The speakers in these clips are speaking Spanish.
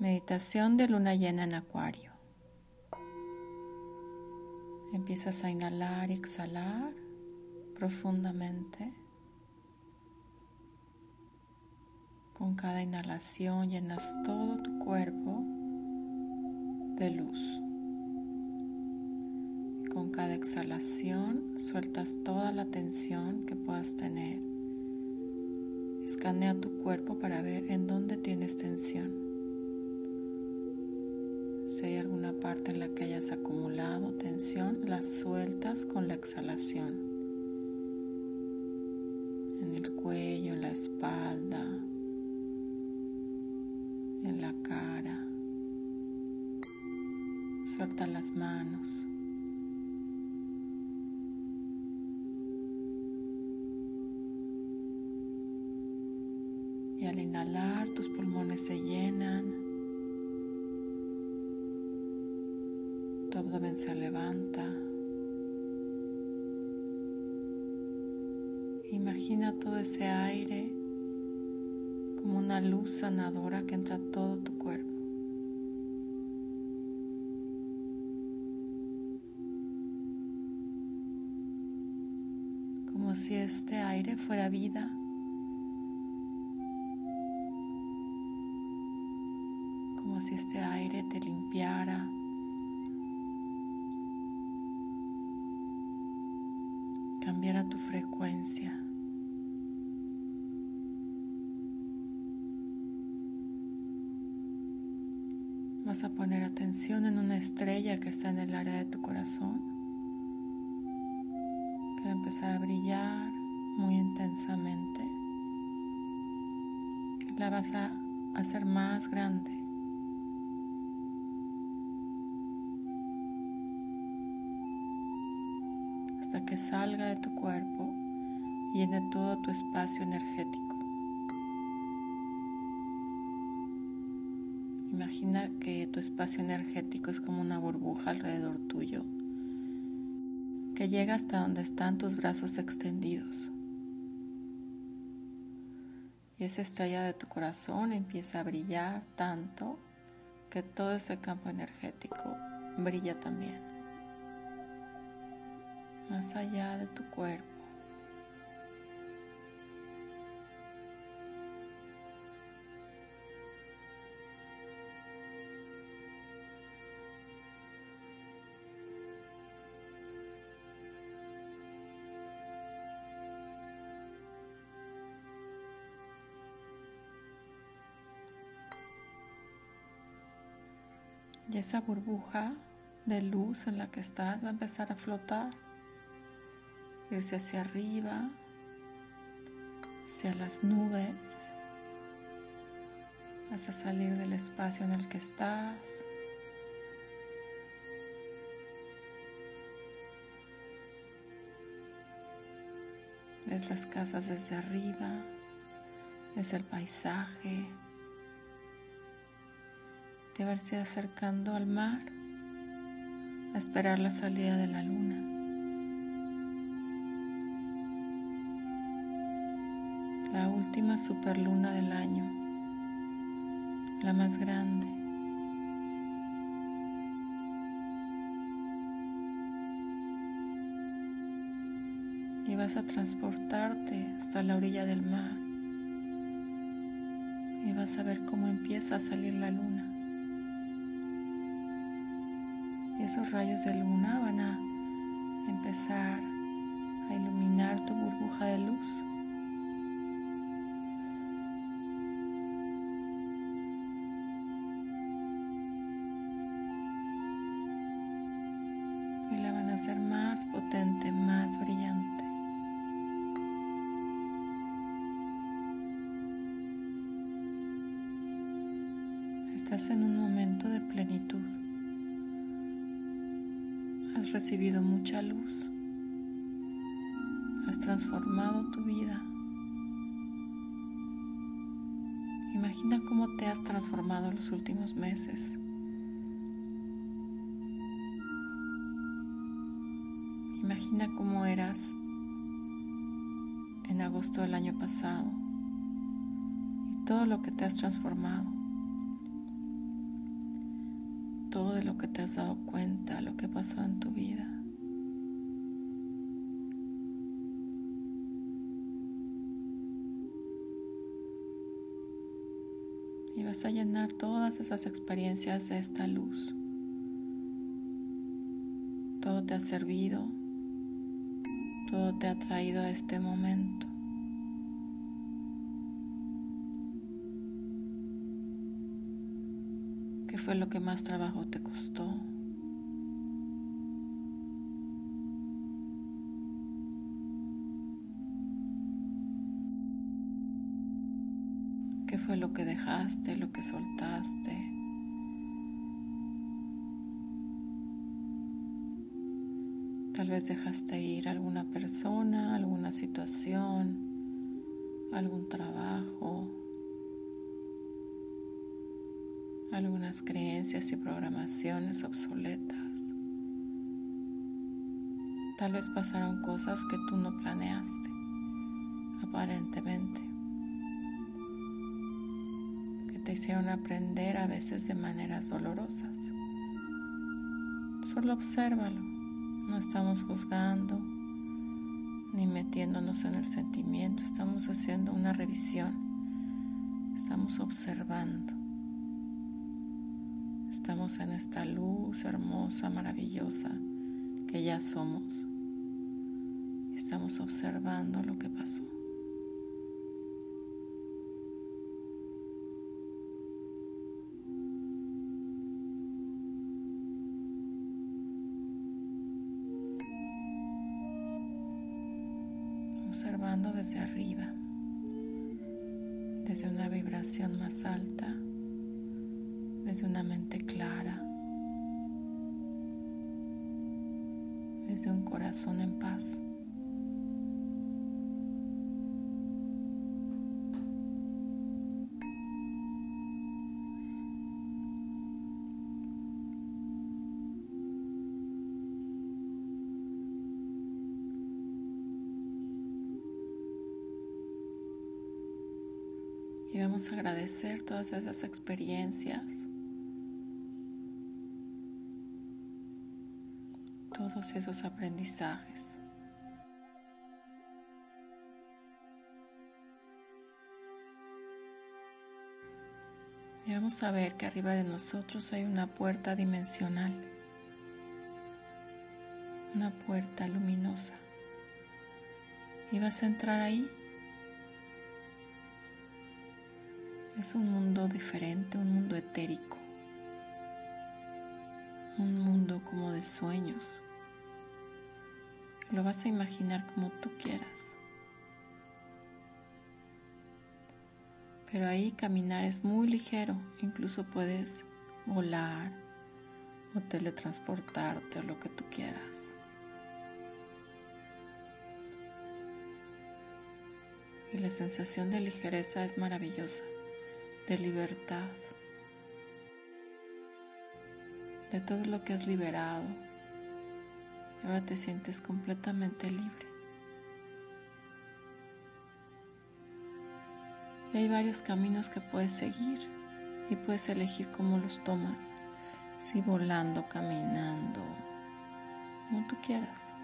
Meditación de luna llena en acuario. Empiezas a inhalar y exhalar profundamente. Con cada inhalación llenas todo tu cuerpo de luz. Y con cada exhalación sueltas toda la tensión que puedas tener. Escanea tu cuerpo para ver en dónde tienes tensión. Si hay alguna parte en la que hayas acumulado tensión, la sueltas con la exhalación. En el cuello, en la espalda, en la cara. Suelta las manos. Y al inhalar tus pulmones se llenan Tu abdomen se levanta. Imagina todo ese aire como una luz sanadora que entra a todo tu cuerpo. Como si este aire fuera vida. Como si este aire te limpiara, cambiar a tu frecuencia. Vas a poner atención en una estrella que está en el área de tu corazón, que va a empezar a brillar muy intensamente, la vas a hacer más grande. Que salga de tu cuerpo y llene todo tu espacio energético. Imagina que tu espacio energético es como una burbuja alrededor tuyo, que llega hasta donde están tus brazos extendidos. Y esa estrella de tu corazón empieza a brillar tanto que todo ese campo energético brilla también más allá de tu cuerpo. Y esa burbuja de luz en la que estás va a empezar a flotar irse hacia arriba, hacia las nubes. Vas a salir del espacio en el que estás. Ves las casas desde arriba, ves el paisaje. Te vas acercando al mar a esperar la salida de la luna. Última superluna del año, la más grande. Y vas a transportarte hasta la orilla del mar. Y vas a ver cómo empieza a salir la luna. Y esos rayos de luna van a empezar a iluminar tu burbuja de luz. Ser más potente, más brillante. Estás en un momento de plenitud. Has recibido mucha luz. Has transformado tu vida. Imagina cómo te has transformado los últimos meses. Imagina cómo eras en agosto del año pasado y todo lo que te has transformado. todo de lo que te has dado cuenta, lo que pasó en tu vida. Y vas a llenar todas esas experiencias de esta luz. Todo te ha servido, todo te ha traído a este momento. ¿Qué fue lo que más trabajo te costó? ¿Qué fue lo que dejaste, lo que soltaste? Tal vez dejaste ir alguna persona, alguna situación, algún trabajo, algunas creencias y programaciones obsoletas. Tal vez pasaron cosas que tú no planeaste, aparentemente, que te hicieron aprender a veces de maneras dolorosas. Solo obsérvalo, no estamos juzgando ni metiéndonos en el sentimiento, estamos haciendo una revisión, estamos observando. Estamos en esta luz hermosa, maravillosa que ya somos. Estamos observando lo que pasó. Desde arriba, desde una vibración más alta desde una mente clara, desde un corazón en paz. Y vamos a agradecer todas esas experiencias todos esos aprendizajes. Y vamos a ver que arriba de nosotros hay una puerta dimensional, una puerta luminosa. Y vas a entrar ahí. Es un mundo diferente, un mundo etérico, un mundo como de sueños. Lo vas a imaginar como tú quieras. Pero ahí caminar es muy ligero, incluso puedes volar o teletransportarte o lo que tú quieras. Y la sensación de ligereza es maravillosa, de libertad, de todo lo que has liberado, Ahora te sientes completamente libre. Y hay varios caminos que puedes seguir y puedes elegir cómo los tomas. Si volando, caminando, como tú quieras.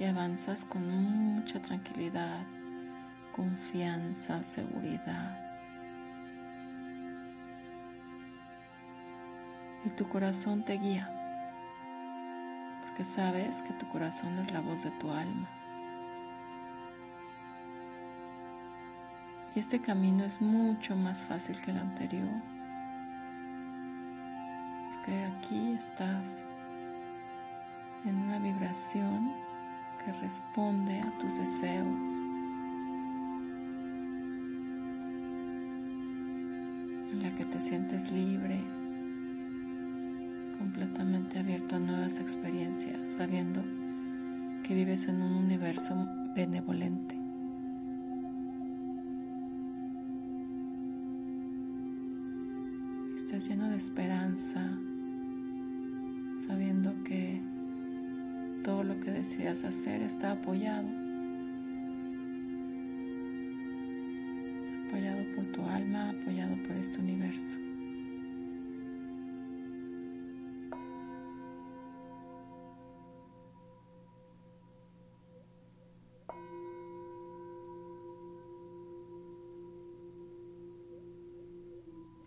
Y avanzas con mucha tranquilidad, confianza, seguridad. Y tu corazón te guía, porque sabes que tu corazón es la voz de tu alma. Y este camino es mucho más fácil que el anterior, porque aquí estás en una vibración que responde a tus deseos, que te sientes libre, completamente abierto a nuevas experiencias, sabiendo que vives en un universo benevolente. Estás lleno de esperanza, sabiendo que todo lo que deseas hacer está apoyado. Apoyado por tu alma, apoyado por este universo.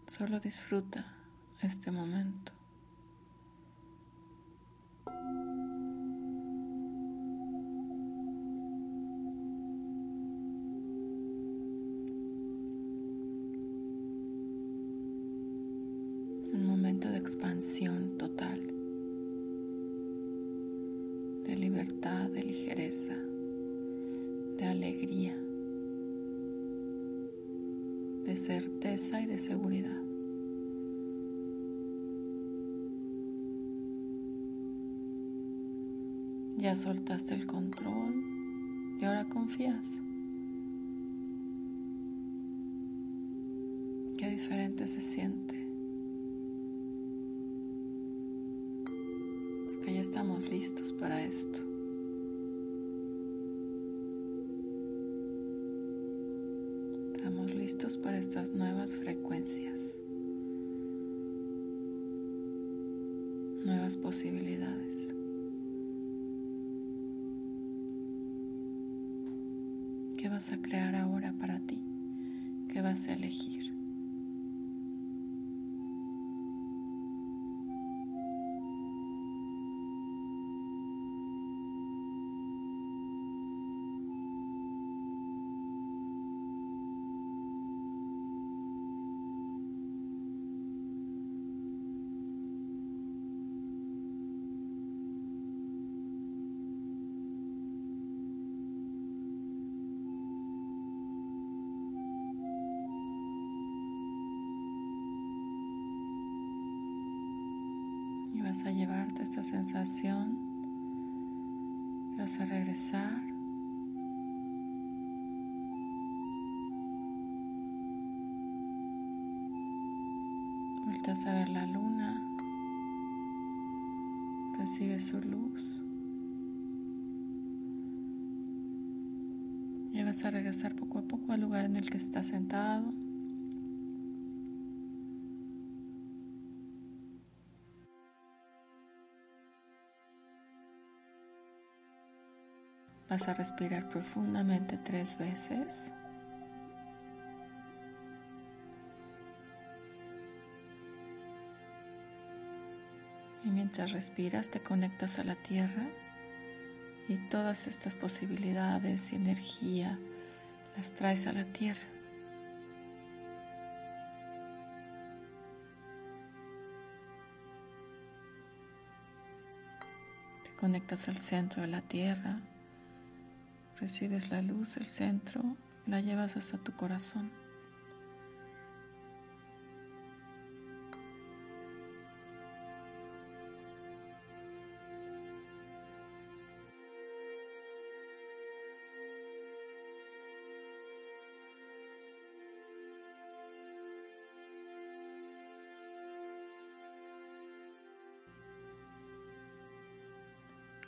Solo disfruta este momento. Expansión total, de libertad, de ligereza, de alegría, de certeza y de seguridad. Ya soltaste el control y ahora confías. Qué diferente se siente. Porque ya estamos listos para esto. Estamos listos para estas nuevas frecuencias. Nuevas posibilidades. ¿Qué vas a crear ahora para ti? ¿Qué vas a elegir? Vas a llevarte esta sensación, vas a regresar. Vueltas a ver la luna, recibes su luz. Y vas a regresar poco a poco al lugar en el que estás sentado. Vas a respirar profundamente tres veces. Y mientras respiras te conectas a la tierra y todas estas posibilidades y energía las traes a la tierra. Te conectas al centro de la tierra recibes la luz, el centro, la llevas hasta tu corazón.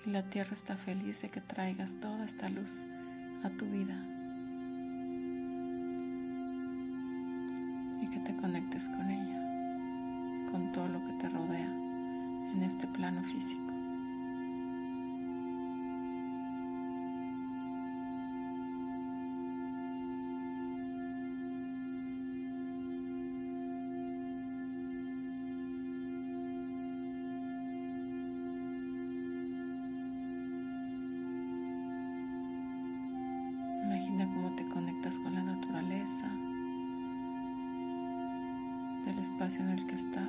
Y la tierra está feliz de que traigas toda esta luz a tu vida y que te conectes con ella, con todo lo que te rodea en este plano físico. En el que estás.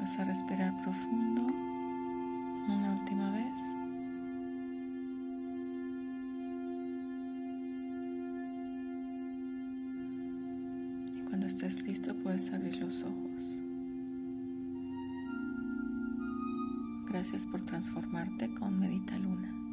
Vas a respirar profundo una última vez. Cuando estés listo puedes abrir los ojos. Gracias por transformarte con Medita Luna.